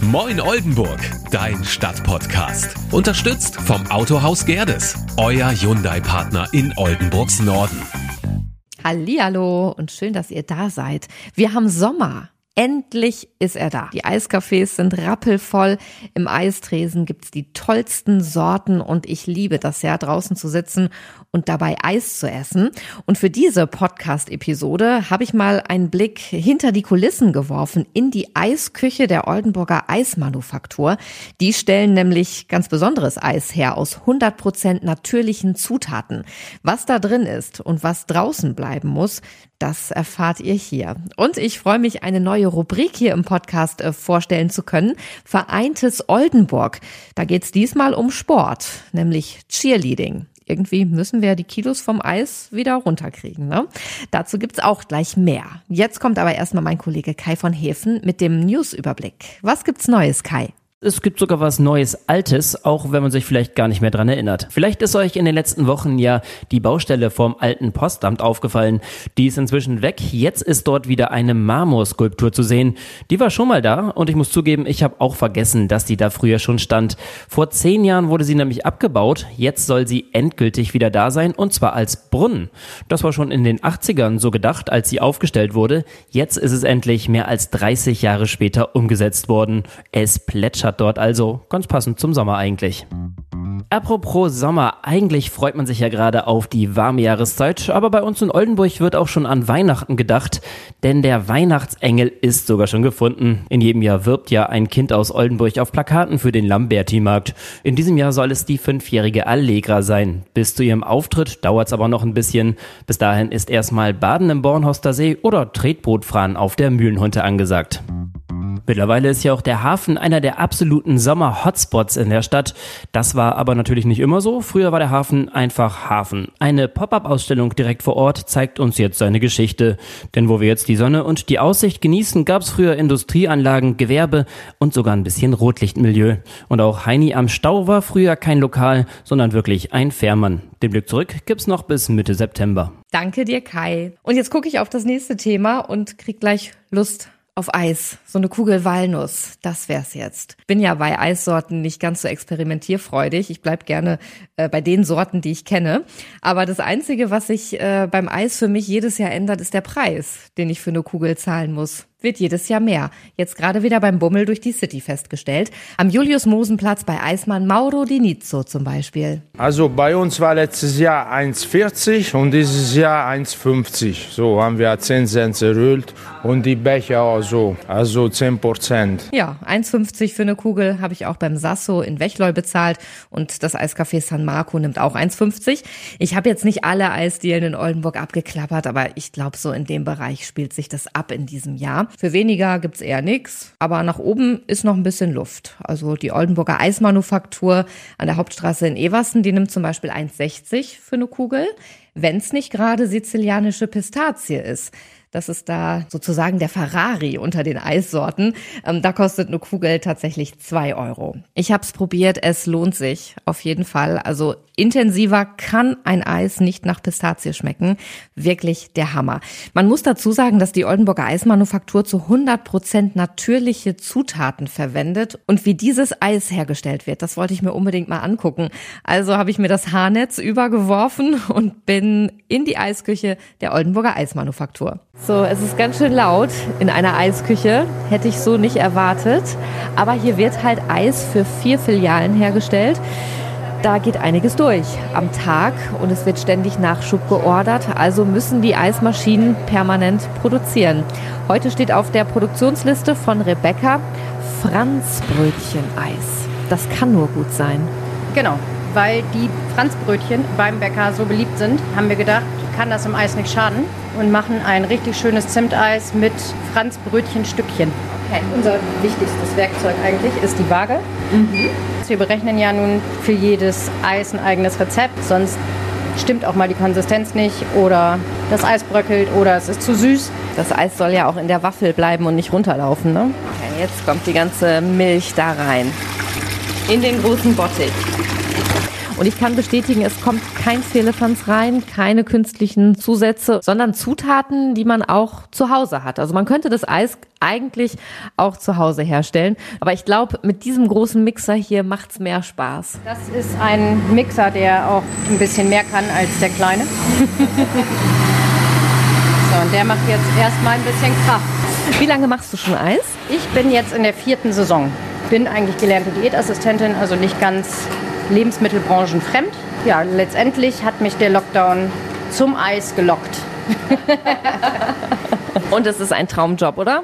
Moin Oldenburg, dein Stadtpodcast. Unterstützt vom Autohaus Gerdes, euer Hyundai-Partner in Oldenburgs Norden. Hallihallo und schön, dass ihr da seid. Wir haben Sommer. Endlich ist er da. Die Eiscafés sind rappelvoll. Im Eistresen gibt's die tollsten Sorten und ich liebe das ja, draußen zu sitzen und dabei Eis zu essen. Und für diese Podcast-Episode habe ich mal einen Blick hinter die Kulissen geworfen in die Eisküche der Oldenburger Eismanufaktur. Die stellen nämlich ganz besonderes Eis her aus 100% natürlichen Zutaten. Was da drin ist und was draußen bleiben muss, das erfahrt ihr hier. Und ich freue mich, eine neue Rubrik hier im Podcast äh, vorstellen zu können. Vereintes Oldenburg. Da geht es diesmal um Sport, nämlich Cheerleading. Irgendwie müssen wir die Kilos vom Eis wieder runterkriegen. Ne? Dazu gibt's auch gleich mehr. Jetzt kommt aber erstmal mein Kollege Kai von Hefen mit dem Newsüberblick. Was gibt's Neues, Kai? Es gibt sogar was Neues, Altes, auch wenn man sich vielleicht gar nicht mehr dran erinnert. Vielleicht ist euch in den letzten Wochen ja die Baustelle vom alten Postamt aufgefallen. Die ist inzwischen weg. Jetzt ist dort wieder eine Marmorskulptur zu sehen. Die war schon mal da und ich muss zugeben, ich habe auch vergessen, dass die da früher schon stand. Vor zehn Jahren wurde sie nämlich abgebaut. Jetzt soll sie endgültig wieder da sein und zwar als Brunnen. Das war schon in den 80ern so gedacht, als sie aufgestellt wurde. Jetzt ist es endlich mehr als 30 Jahre später umgesetzt worden. Es plätschert hat dort also ganz passend zum Sommer eigentlich. Apropos Sommer, eigentlich freut man sich ja gerade auf die warme Jahreszeit, aber bei uns in Oldenburg wird auch schon an Weihnachten gedacht, denn der Weihnachtsengel ist sogar schon gefunden. In jedem Jahr wirbt ja ein Kind aus Oldenburg auf Plakaten für den Lamberti-Markt. In diesem Jahr soll es die fünfjährige Allegra sein. Bis zu ihrem Auftritt dauert es aber noch ein bisschen. Bis dahin ist erstmal Baden im Bornhoster See oder Tretbootfahren auf der Mühlenhunte angesagt. Mittlerweile ist ja auch der Hafen einer der absoluten Sommer-Hotspots in der Stadt. Das war aber natürlich nicht immer so. Früher war der Hafen einfach Hafen. Eine Pop-up-Ausstellung direkt vor Ort zeigt uns jetzt seine Geschichte. Denn wo wir jetzt die Sonne und die Aussicht genießen, gab es früher Industrieanlagen, Gewerbe und sogar ein bisschen Rotlichtmilieu. Und auch Heini am Stau war früher kein Lokal, sondern wirklich ein Fährmann. Den Blick zurück gibt's noch bis Mitte September. Danke dir, Kai. Und jetzt gucke ich auf das nächste Thema und krieg gleich Lust auf Eis, so eine Kugel Walnuss, das wär's jetzt. Bin ja bei Eissorten nicht ganz so experimentierfreudig. Ich bleib gerne äh, bei den Sorten, die ich kenne. Aber das Einzige, was sich äh, beim Eis für mich jedes Jahr ändert, ist der Preis, den ich für eine Kugel zahlen muss wird jedes Jahr mehr. Jetzt gerade wieder beim Bummel durch die City festgestellt. Am Julius-Mosen-Platz bei Eismann Mauro Di Nizzo zum Beispiel. Also bei uns war letztes Jahr 1,40 und dieses Jahr 1,50. So haben wir 10 Cent erhöht und die Becher auch so, also 10 Prozent. Ja, 1,50 für eine Kugel habe ich auch beim Sasso in Wechleu bezahlt und das Eiscafé San Marco nimmt auch 1,50. Ich habe jetzt nicht alle Eisdielen in Oldenburg abgeklappert, aber ich glaube, so in dem Bereich spielt sich das ab in diesem Jahr. Für weniger gibt's eher nix, aber nach oben ist noch ein bisschen Luft. Also die Oldenburger Eismanufaktur an der Hauptstraße in Eversen, die nimmt zum Beispiel 1,60 für eine Kugel, wenn's nicht gerade sizilianische Pistazie ist. Das ist da sozusagen der Ferrari unter den Eissorten. Ähm, da kostet eine Kugel tatsächlich zwei Euro. Ich habe es probiert, es lohnt sich auf jeden Fall. Also intensiver kann ein Eis nicht nach Pistazie schmecken. Wirklich der Hammer. Man muss dazu sagen, dass die Oldenburger Eismanufaktur zu 100 Prozent natürliche Zutaten verwendet. Und wie dieses Eis hergestellt wird, das wollte ich mir unbedingt mal angucken. Also habe ich mir das Haarnetz übergeworfen und bin in die Eisküche der Oldenburger Eismanufaktur. So, es ist ganz schön laut in einer Eisküche. Hätte ich so nicht erwartet. Aber hier wird halt Eis für vier Filialen hergestellt. Da geht einiges durch am Tag und es wird ständig Nachschub geordert. Also müssen die Eismaschinen permanent produzieren. Heute steht auf der Produktionsliste von Rebecca Franzbrötchen-Eis. Das kann nur gut sein. Genau, weil die Franzbrötchen beim Bäcker so beliebt sind, haben wir gedacht, kann das im Eis nicht schaden und machen ein richtig schönes Zimteis mit Franzbrötchenstückchen. Okay. Unser wichtigstes Werkzeug eigentlich ist die Waage. Mhm. Wir berechnen ja nun für jedes Eis ein eigenes Rezept, sonst stimmt auch mal die Konsistenz nicht oder das Eis bröckelt oder es ist zu süß. Das Eis soll ja auch in der Waffel bleiben und nicht runterlaufen, ne? Okay, jetzt kommt die ganze Milch da rein. In den großen Bottich. Und ich kann bestätigen, es kommt kein Fehlefanz rein, keine künstlichen Zusätze, sondern Zutaten, die man auch zu Hause hat. Also man könnte das Eis eigentlich auch zu Hause herstellen. Aber ich glaube, mit diesem großen Mixer hier macht's mehr Spaß. Das ist ein Mixer, der auch ein bisschen mehr kann als der kleine. so, und der macht jetzt erstmal ein bisschen Kraft. Wie lange machst du schon Eis? Ich bin jetzt in der vierten Saison. Bin eigentlich gelernte Diätassistentin, also nicht ganz lebensmittelbranchenfremd. Ja, letztendlich hat mich der Lockdown zum Eis gelockt. Und es ist ein Traumjob, oder?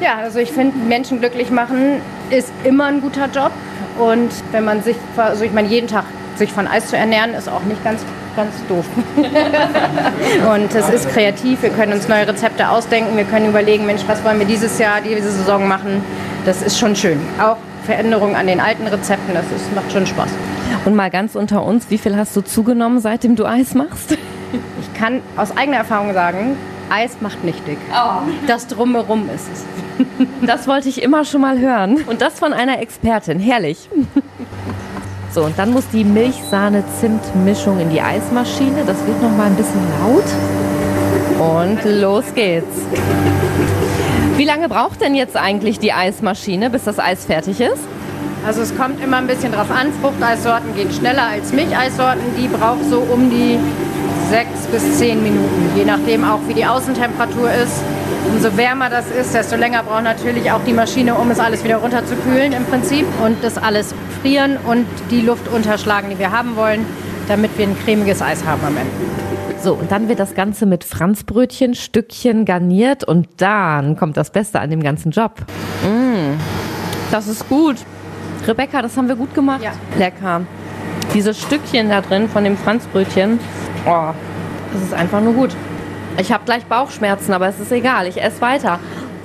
Ja, also ich finde, Menschen glücklich machen ist immer ein guter Job. Und wenn man sich, also ich meine, jeden Tag sich von Eis zu ernähren, ist auch nicht ganz, ganz doof. und es ist kreativ, wir können uns neue Rezepte ausdenken, wir können überlegen, Mensch, was wollen wir dieses Jahr, diese Saison machen. Das ist schon schön. Auch Veränderungen an den alten Rezepten, das ist, macht schon Spaß. Und mal ganz unter uns, wie viel hast du zugenommen, seitdem du Eis machst? Ich kann aus eigener Erfahrung sagen, Eis macht nicht dick. Oh. Das drumherum ist es. Das wollte ich immer schon mal hören. Und das von einer Expertin. Herrlich. So, und dann muss die Milchsahne-Zimt-Mischung in die Eismaschine. Das wird noch mal ein bisschen laut. Und los geht's. Wie lange braucht denn jetzt eigentlich die Eismaschine, bis das Eis fertig ist? Also es kommt immer ein bisschen drauf an. Fruchteissorten gehen schneller als Milcheissorten. Die braucht so um die sechs bis zehn Minuten, je nachdem auch wie die Außentemperatur ist. Umso wärmer das ist, desto länger braucht natürlich auch die Maschine, um es alles wieder runterzukühlen im Prinzip und das alles frieren und die Luft unterschlagen, die wir haben wollen, damit wir ein cremiges Eis haben am Ende. So, und dann wird das Ganze mit Franzbrötchen, Stückchen garniert und dann kommt das Beste an dem ganzen Job. Mmh, das ist gut. Rebecca, das haben wir gut gemacht. Ja. Lecker. Diese Stückchen da drin von dem Franzbrötchen, oh, das ist einfach nur gut. Ich habe gleich Bauchschmerzen, aber es ist egal, ich esse weiter.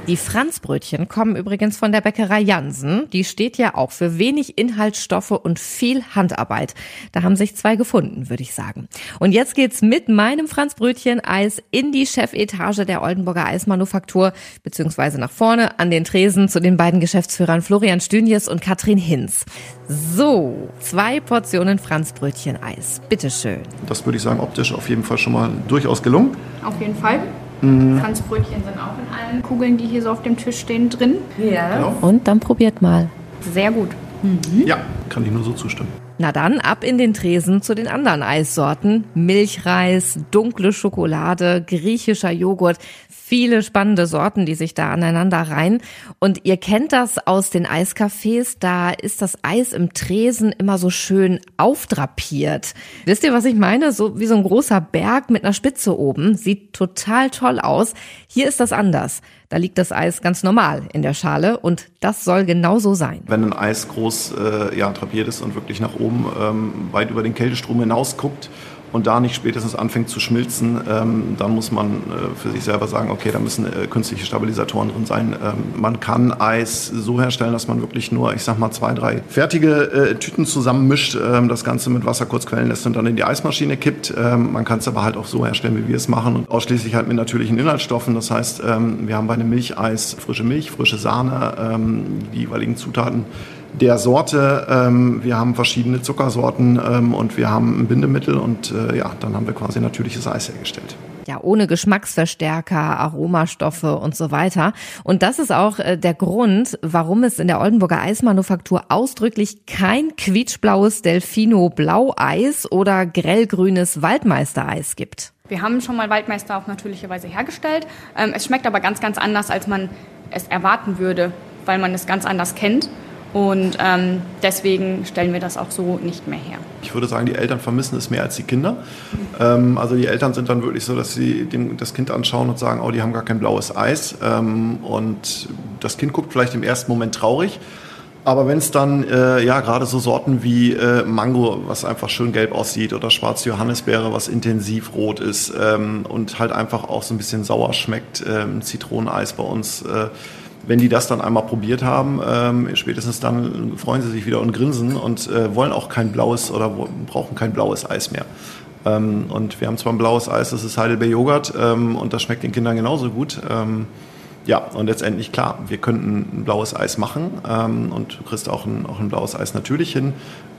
Die Franzbrötchen kommen übrigens von der Bäckerei Jansen. Die steht ja auch für wenig Inhaltsstoffe und viel Handarbeit. Da haben sich zwei gefunden, würde ich sagen. Und jetzt geht's mit meinem Franzbrötchen-Eis in die Chefetage der Oldenburger Eismanufaktur, beziehungsweise nach vorne an den Tresen zu den beiden Geschäftsführern Florian Stünjes und Katrin Hinz. So, zwei Portionen Franzbrötchen-Eis. Bitteschön. Das würde ich sagen, optisch auf jeden Fall schon mal durchaus gelungen. Auf jeden Fall. Mhm. Franzbrötchen sind auch in allen Kugeln, die hier so auf dem Tisch stehen, drin. Ja. Genau. Und dann probiert mal. Sehr gut. Mhm. Ja, kann ich nur so zustimmen. Na dann ab in den Tresen zu den anderen Eissorten. Milchreis, dunkle Schokolade, griechischer Joghurt. Viele spannende Sorten, die sich da aneinander reihen. Und ihr kennt das aus den Eiscafés. Da ist das Eis im Tresen immer so schön aufdrapiert. Wisst ihr, was ich meine? So wie so ein großer Berg mit einer Spitze oben. Sieht total toll aus. Hier ist das anders. Da liegt das Eis ganz normal in der Schale und das soll genauso sein. Wenn ein Eis groß äh, ja, drapiert ist und wirklich nach oben ähm, weit über den Kältestrom hinaus guckt, und da nicht spätestens anfängt zu schmilzen, ähm, dann muss man äh, für sich selber sagen, okay, da müssen äh, künstliche Stabilisatoren drin sein. Ähm, man kann Eis so herstellen, dass man wirklich nur, ich sag mal, zwei, drei fertige äh, Tüten zusammenmischt, ähm, das Ganze mit Wasser kurz quellen lässt und dann in die Eismaschine kippt. Ähm, man kann es aber halt auch so herstellen, wie wir es machen und ausschließlich halt mit natürlichen Inhaltsstoffen. Das heißt, ähm, wir haben bei einem Milcheis frische Milch, frische Sahne, ähm, die jeweiligen Zutaten der Sorte. Ähm, wir haben verschiedene Zuckersorten ähm, und wir haben ein Bindemittel und äh, ja, dann haben wir quasi natürliches Eis hergestellt. Ja, ohne Geschmacksverstärker, Aromastoffe und so weiter. Und das ist auch äh, der Grund, warum es in der Oldenburger Eismanufaktur ausdrücklich kein quietschblaues Delfino Blaueis oder grellgrünes Waldmeistereis gibt. Wir haben schon mal Waldmeister auf natürliche Weise hergestellt. Ähm, es schmeckt aber ganz, ganz anders, als man es erwarten würde, weil man es ganz anders kennt. Und ähm, deswegen stellen wir das auch so nicht mehr her. Ich würde sagen, die Eltern vermissen es mehr als die Kinder. Ähm, also die Eltern sind dann wirklich so, dass sie dem, das Kind anschauen und sagen, oh, die haben gar kein blaues Eis. Ähm, und das Kind guckt vielleicht im ersten Moment traurig. Aber wenn es dann, äh, ja, gerade so Sorten wie äh, Mango, was einfach schön gelb aussieht, oder schwarze Johannisbeere, was intensiv rot ist ähm, und halt einfach auch so ein bisschen sauer schmeckt, ähm, Zitroneneis bei uns, äh, wenn die das dann einmal probiert haben, ähm, spätestens dann freuen sie sich wieder und grinsen und äh, wollen auch kein blaues oder brauchen kein blaues Eis mehr. Ähm, und wir haben zwar ein blaues Eis, das ist Heidelbeer Joghurt ähm, und das schmeckt den Kindern genauso gut. Ähm, ja, und letztendlich, klar, wir könnten ein blaues Eis machen ähm, und du kriegst auch ein, auch ein blaues Eis natürlich hin.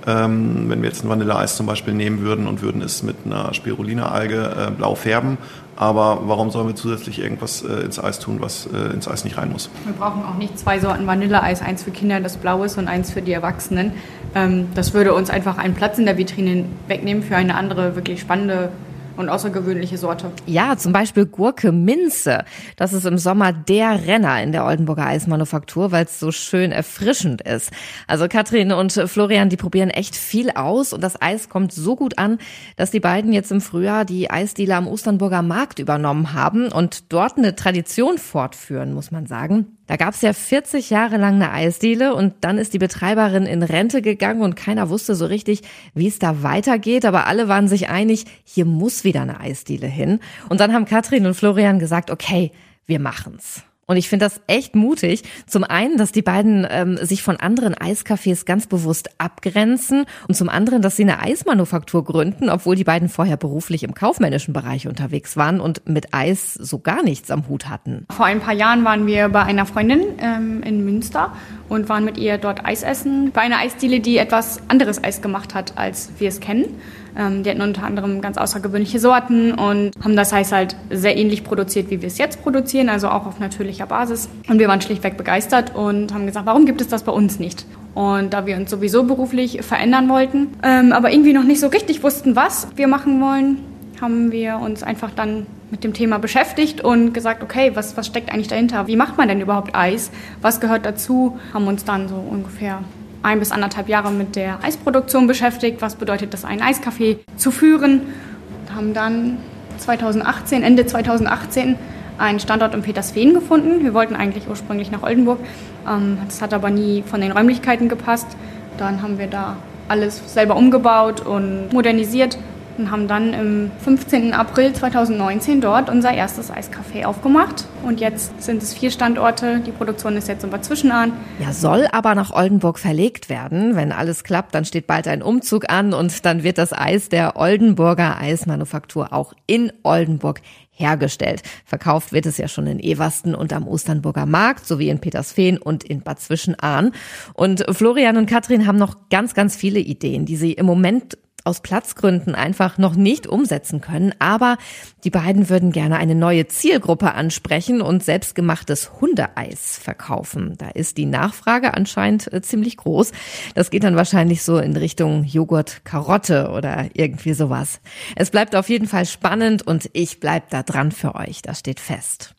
Ähm, wenn wir jetzt ein Vanilleeis zum Beispiel nehmen würden und würden es mit einer Spirulina-Alge äh, blau färben, aber warum sollen wir zusätzlich irgendwas äh, ins Eis tun, was äh, ins Eis nicht rein muss? Wir brauchen auch nicht zwei Sorten Vanilleeis, eins für Kinder, das blau ist, und eins für die Erwachsenen. Ähm, das würde uns einfach einen Platz in der Vitrine wegnehmen für eine andere, wirklich spannende und außergewöhnliche Sorte. Ja, zum Beispiel Gurke Minze. Das ist im Sommer der Renner in der Oldenburger Eismanufaktur, weil es so schön erfrischend ist. Also Katrin und Florian, die probieren echt viel aus und das Eis kommt so gut an, dass die beiden jetzt im Frühjahr die Eisdiele am Osternburger Markt übernommen haben und dort eine Tradition fortführen, muss man sagen. Da gab es ja 40 Jahre lang eine Eisdiele und dann ist die Betreiberin in Rente gegangen und keiner wusste so richtig, wie es da weitergeht. Aber alle waren sich einig, hier muss wieder eine Eisdiele hin. Und dann haben Katrin und Florian gesagt, okay, wir machen's. Und ich finde das echt mutig. Zum einen, dass die beiden ähm, sich von anderen Eiscafés ganz bewusst abgrenzen und zum anderen, dass sie eine Eismanufaktur gründen, obwohl die beiden vorher beruflich im kaufmännischen Bereich unterwegs waren und mit Eis so gar nichts am Hut hatten. Vor ein paar Jahren waren wir bei einer Freundin ähm, in Münster und waren mit ihr dort Eis essen. Bei einer Eisdiele, die etwas anderes Eis gemacht hat, als wir es kennen. Ähm, die hatten unter anderem ganz außergewöhnliche Sorten und haben das Eis halt sehr ähnlich produziert, wie wir es jetzt produzieren, also auch auf natürlicher Basis. Und wir waren schlichtweg begeistert und haben gesagt, warum gibt es das bei uns nicht? Und da wir uns sowieso beruflich verändern wollten, ähm, aber irgendwie noch nicht so richtig wussten, was wir machen wollen, haben wir uns einfach dann mit dem Thema beschäftigt und gesagt, okay, was, was steckt eigentlich dahinter? Wie macht man denn überhaupt Eis? Was gehört dazu? Haben uns dann so ungefähr ein bis anderthalb Jahre mit der Eisproduktion beschäftigt. Was bedeutet das, einen Eiskaffee zu führen? Und haben dann 2018, Ende 2018 einen Standort in Petersfehn gefunden. Wir wollten eigentlich ursprünglich nach Oldenburg. Ähm, das hat aber nie von den Räumlichkeiten gepasst. Dann haben wir da alles selber umgebaut und modernisiert und haben dann im 15. April 2019 dort unser erstes Eiscafé aufgemacht. Und jetzt sind es vier Standorte. Die Produktion ist jetzt in Bad Zwischenahn. Ja, soll aber nach Oldenburg verlegt werden. Wenn alles klappt, dann steht bald ein Umzug an und dann wird das Eis der Oldenburger Eismanufaktur auch in Oldenburg hergestellt. Verkauft wird es ja schon in Eversten und am Osternburger Markt sowie in Petersfehn und in Bad Zwischenahn. Und Florian und Katrin haben noch ganz, ganz viele Ideen, die sie im Moment aus Platzgründen einfach noch nicht umsetzen können. Aber die beiden würden gerne eine neue Zielgruppe ansprechen und selbstgemachtes Hundeeis verkaufen. Da ist die Nachfrage anscheinend äh, ziemlich groß. Das geht dann wahrscheinlich so in Richtung Joghurt, Karotte oder irgendwie sowas. Es bleibt auf jeden Fall spannend und ich bleib da dran für euch. Das steht fest.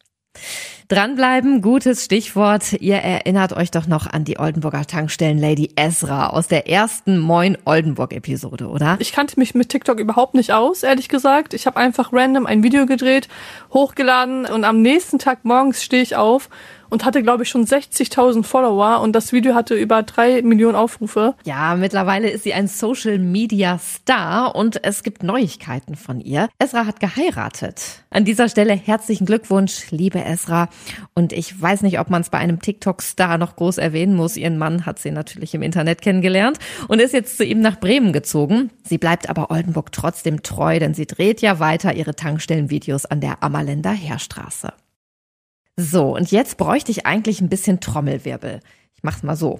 Dranbleiben, gutes Stichwort. Ihr erinnert euch doch noch an die Oldenburger Tankstellen Lady Ezra aus der ersten Moin Oldenburg Episode, oder? Ich kannte mich mit TikTok überhaupt nicht aus, ehrlich gesagt. Ich habe einfach random ein Video gedreht, hochgeladen und am nächsten Tag morgens stehe ich auf und hatte, glaube ich, schon 60.000 Follower und das Video hatte über drei Millionen Aufrufe. Ja, mittlerweile ist sie ein Social Media Star und es gibt Neuigkeiten von ihr. Esra hat geheiratet. An dieser Stelle herzlichen Glückwunsch, liebe Esra. Und ich weiß nicht, ob man es bei einem TikTok-Star noch groß erwähnen muss. Ihren Mann hat sie natürlich im Internet kennengelernt und ist jetzt zu ihm nach Bremen gezogen. Sie bleibt aber Oldenburg trotzdem treu, denn sie dreht ja weiter ihre Tankstellenvideos an der Ammerländer Heerstraße. So, und jetzt bräuchte ich eigentlich ein bisschen Trommelwirbel. Ich mach's mal so.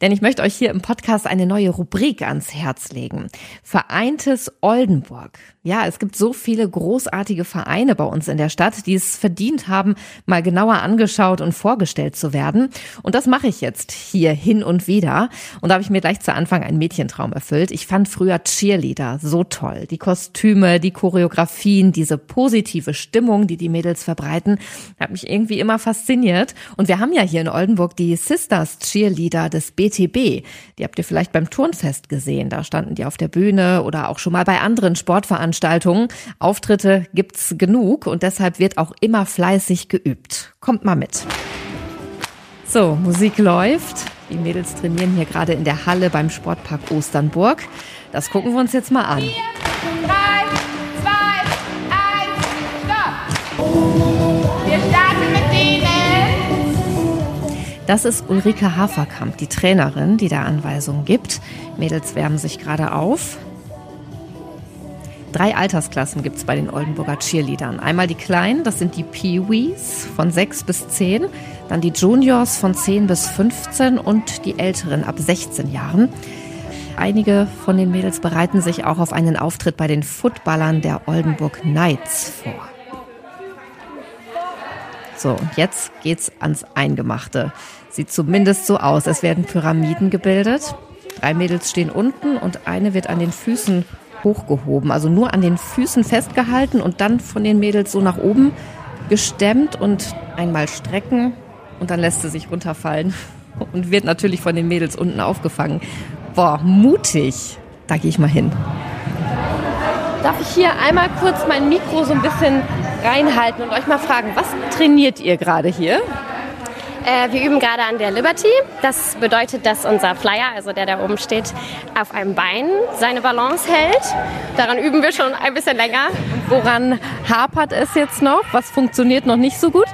Denn ich möchte euch hier im Podcast eine neue Rubrik ans Herz legen. Vereintes Oldenburg. Ja, es gibt so viele großartige Vereine bei uns in der Stadt, die es verdient haben, mal genauer angeschaut und vorgestellt zu werden. Und das mache ich jetzt hier hin und wieder. Und da habe ich mir gleich zu Anfang einen Mädchentraum erfüllt. Ich fand früher Cheerleader so toll. Die Kostüme, die Choreografien, diese positive Stimmung, die die Mädels verbreiten, hat mich irgendwie immer fasziniert. Und wir haben ja hier in Oldenburg die Sisters Cheerleader des BTB. Die habt ihr vielleicht beim Turnfest gesehen. Da standen die auf der Bühne oder auch schon mal bei anderen Sportveranstaltungen Veranstaltungen. Auftritte gibt's genug und deshalb wird auch immer fleißig geübt. Kommt mal mit. So, Musik läuft. Die Mädels trainieren hier gerade in der Halle beim Sportpark Osternburg. Das gucken wir uns jetzt mal an. Vier, drei, zwei, eins, stopp! Wir starten. Das ist Ulrike Haferkamp, die Trainerin, die da Anweisungen gibt. Mädels wärmen sich gerade auf. Drei Altersklassen gibt's bei den Oldenburger Cheerleadern. Einmal die Kleinen, das sind die Pee-Wees von 6 bis 10, dann die Juniors von 10 bis 15 und die Älteren ab 16 Jahren. Einige von den Mädels bereiten sich auch auf einen Auftritt bei den Footballern der Oldenburg Knights vor. So, und jetzt geht's ans Eingemachte. Sieht zumindest so aus. Es werden Pyramiden gebildet. Drei Mädels stehen unten und eine wird an den Füßen hochgehoben. Also nur an den Füßen festgehalten und dann von den Mädels so nach oben gestemmt und einmal strecken und dann lässt sie sich runterfallen und wird natürlich von den Mädels unten aufgefangen. Boah, mutig. Da gehe ich mal hin. Darf ich hier einmal kurz mein Mikro so ein bisschen reinhalten und euch mal fragen, was trainiert ihr gerade hier? Äh, wir üben gerade an der Liberty. Das bedeutet, dass unser Flyer, also der da oben steht, auf einem Bein seine Balance hält. Daran üben wir schon ein bisschen länger. Woran hapert es jetzt noch? Was funktioniert noch nicht so gut?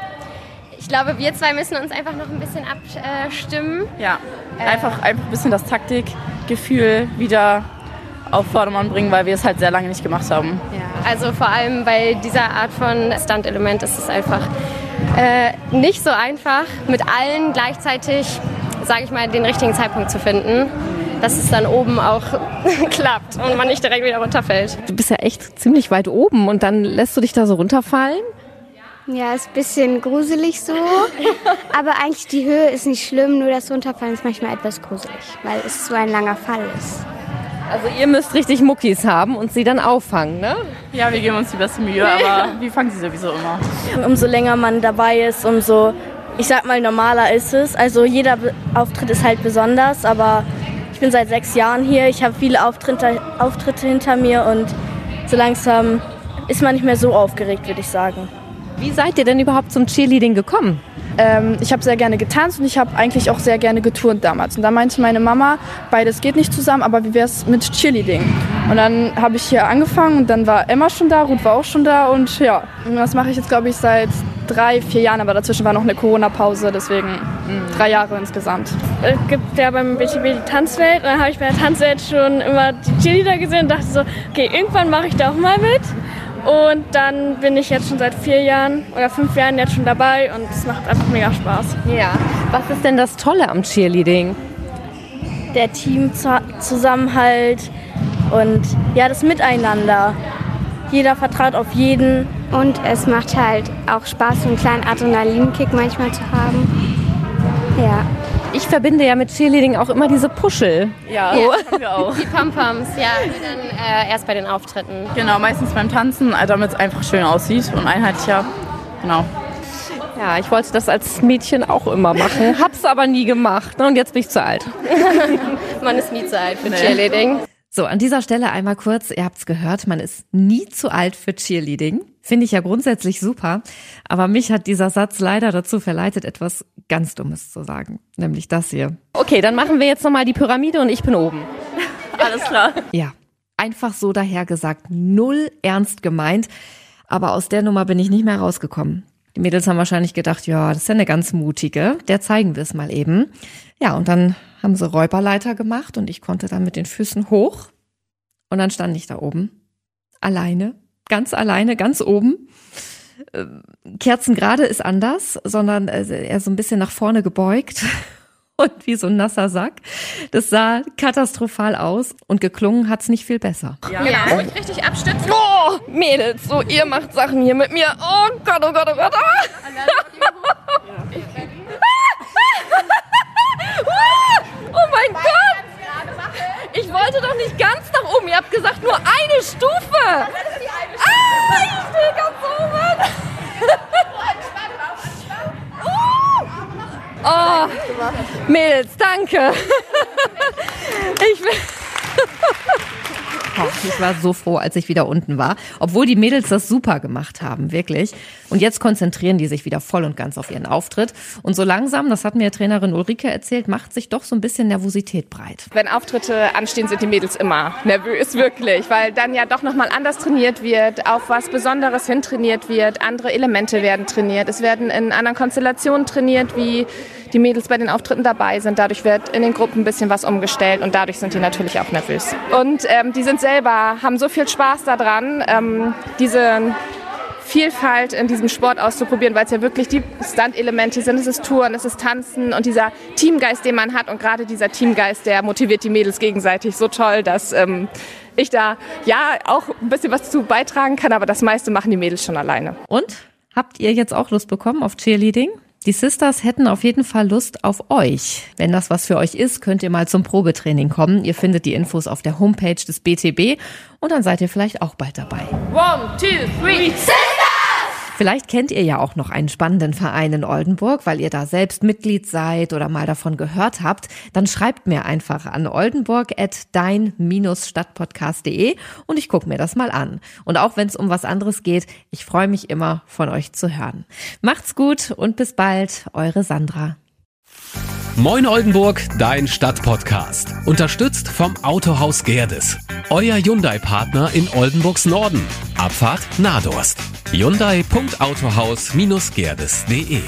Ich glaube, wir zwei müssen uns einfach noch ein bisschen abstimmen. Ja, einfach, einfach ein bisschen das Taktikgefühl wieder auf Vordermann bringen, weil wir es halt sehr lange nicht gemacht haben. Ja, also vor allem bei dieser Art von Stunt-Element ist es einfach äh, nicht so einfach, mit allen gleichzeitig, sage ich mal, den richtigen Zeitpunkt zu finden, dass es dann oben auch klappt und man nicht direkt wieder runterfällt. Du bist ja echt ziemlich weit oben und dann lässt du dich da so runterfallen? Ja, ist ein bisschen gruselig so. Aber eigentlich die Höhe ist nicht schlimm, nur das Runterfallen ist manchmal etwas gruselig, weil es so ein langer Fall ist. Also ihr müsst richtig Muckis haben und sie dann auffangen, ne? Ja, wir geben uns die beste Mühe, aber wir fangen sie sowieso immer. Umso länger man dabei ist, umso, ich sag mal, normaler ist es. Also jeder Auftritt ist halt besonders, aber ich bin seit sechs Jahren hier. Ich habe viele Auftritte, Auftritte hinter mir und so langsam ist man nicht mehr so aufgeregt, würde ich sagen. Wie seid ihr denn überhaupt zum Cheerleading gekommen? Ähm, ich habe sehr gerne getanzt und ich habe eigentlich auch sehr gerne geturnt damals. Und da meinte meine Mama, beides geht nicht zusammen, aber wie wäre es mit Cheerleading? Und dann habe ich hier angefangen und dann war Emma schon da, Ruth war auch schon da und ja, das mache ich jetzt glaube ich seit drei, vier Jahren, aber dazwischen war noch eine Corona-Pause, deswegen drei Jahre insgesamt. Es gibt ja beim BTB die Tanzwelt und dann habe ich bei der Tanzwelt schon immer die Cheerleader gesehen und dachte so, okay, irgendwann mache ich da auch mal mit. Und dann bin ich jetzt schon seit vier Jahren oder fünf Jahren jetzt schon dabei und es macht einfach mega Spaß. Ja. Was ist denn das Tolle am Cheerleading? Der Teamzusammenhalt und ja, das Miteinander. Jeder vertraut auf jeden. Und es macht halt auch Spaß, so einen kleinen Adrenalinkick manchmal zu haben. Ja. Ich verbinde ja mit Cheerleading auch immer diese Puschel. Ja, Ja. haben wir auch. Die Pom-Poms, ja, die dann äh, erst bei den Auftritten. Genau, meistens beim Tanzen, äh, damit es einfach schön aussieht und einheitlicher. Genau. Ja, ich wollte das als Mädchen auch immer machen, hab's aber nie gemacht. ne, Und jetzt bin ich zu alt. Man ist nie zu alt für Nee. Cheerleading. So, an dieser Stelle einmal kurz, ihr habt's gehört, man ist nie zu alt für Cheerleading. Finde ich ja grundsätzlich super. Aber mich hat dieser Satz leider dazu verleitet, etwas ganz Dummes zu sagen. Nämlich das hier. Okay, dann machen wir jetzt nochmal die Pyramide und ich bin oben. Alles klar. Ja, einfach so dahergesagt, null ernst gemeint. Aber aus der Nummer bin ich nicht mehr rausgekommen. Die Mädels haben wahrscheinlich gedacht, ja, das ist ja eine ganz mutige. Der zeigen wir es mal eben. Ja, und dann haben sie Räuberleiter gemacht und ich konnte dann mit den Füßen hoch. Und dann stand ich da oben. Alleine. Ganz alleine, ganz oben. Ähm, Kerzengerade ist anders, sondern äh, eher so ein bisschen nach vorne gebeugt und wie so ein nasser Sack. Das sah katastrophal aus und geklungen hat's nicht viel besser. Ja, genau. Ruhig richtig abstützen. Oh, Mädels, so ihr macht Sachen hier mit mir. Oh Gott, oh Gott, oh Gott. Oh mein Gott! Ich wollte doch nicht ganz nach oben. Ihr habt gesagt nur eine Stufe. Ah, ich stehe ganz oben. Oh, Mädels, danke. Ich bin Oh, ich war so froh, als ich wieder unten war. Obwohl die Mädels das super gemacht haben, wirklich. Und jetzt konzentrieren die sich wieder voll und ganz auf ihren Auftritt. Und so langsam, das hat mir Trainerin Ulrike erzählt, macht sich doch so ein bisschen Nervosität breit. Wenn Auftritte anstehen, sind die Mädels immer nervös, wirklich, weil dann ja doch nochmal anders trainiert wird, auf was Besonderes hin trainiert wird, andere Elemente werden trainiert, es werden in anderen Konstellationen trainiert, wie die Mädels bei den Auftritten dabei sind. Dadurch wird in den Gruppen ein bisschen was umgestellt und dadurch sind die natürlich auch nervös. Und ähm, die sind selber haben so viel Spaß daran, ähm, diese Vielfalt in diesem Sport auszuprobieren, weil es ja wirklich die Stunt-Elemente sind. Es ist Touren, es ist Tanzen und dieser Teamgeist, den man hat. Und gerade dieser Teamgeist, der motiviert die Mädels gegenseitig so toll, dass ähm, ich da ja auch ein bisschen was zu beitragen kann, aber das meiste machen die Mädels schon alleine. Und habt ihr jetzt auch Lust bekommen auf Cheerleading? Die Sisters hätten auf jeden Fall Lust auf euch. Wenn das was für euch ist, könnt ihr mal zum Probetraining kommen. Ihr findet die Infos auf der Homepage des BTB und dann seid ihr vielleicht auch bald dabei. One, two, three, Sisters! Vielleicht kennt ihr ja auch noch einen spannenden Verein in Oldenburg, weil ihr da selbst Mitglied seid oder mal davon gehört habt. Dann schreibt mir einfach an oldenburg.dein-stadtpodcast.de und ich gucke mir das mal an. Und auch wenn es um was anderes geht, ich freue mich immer, von euch zu hören. Macht's gut und bis bald, eure Sandra. Moin Oldenburg, dein Stadtpodcast. Unterstützt vom Autohaus Gerdes. Euer Hyundai-Partner in Oldenburgs Norden. Abfahrt Nadorst. Hyundai.autohaus-gerdes.de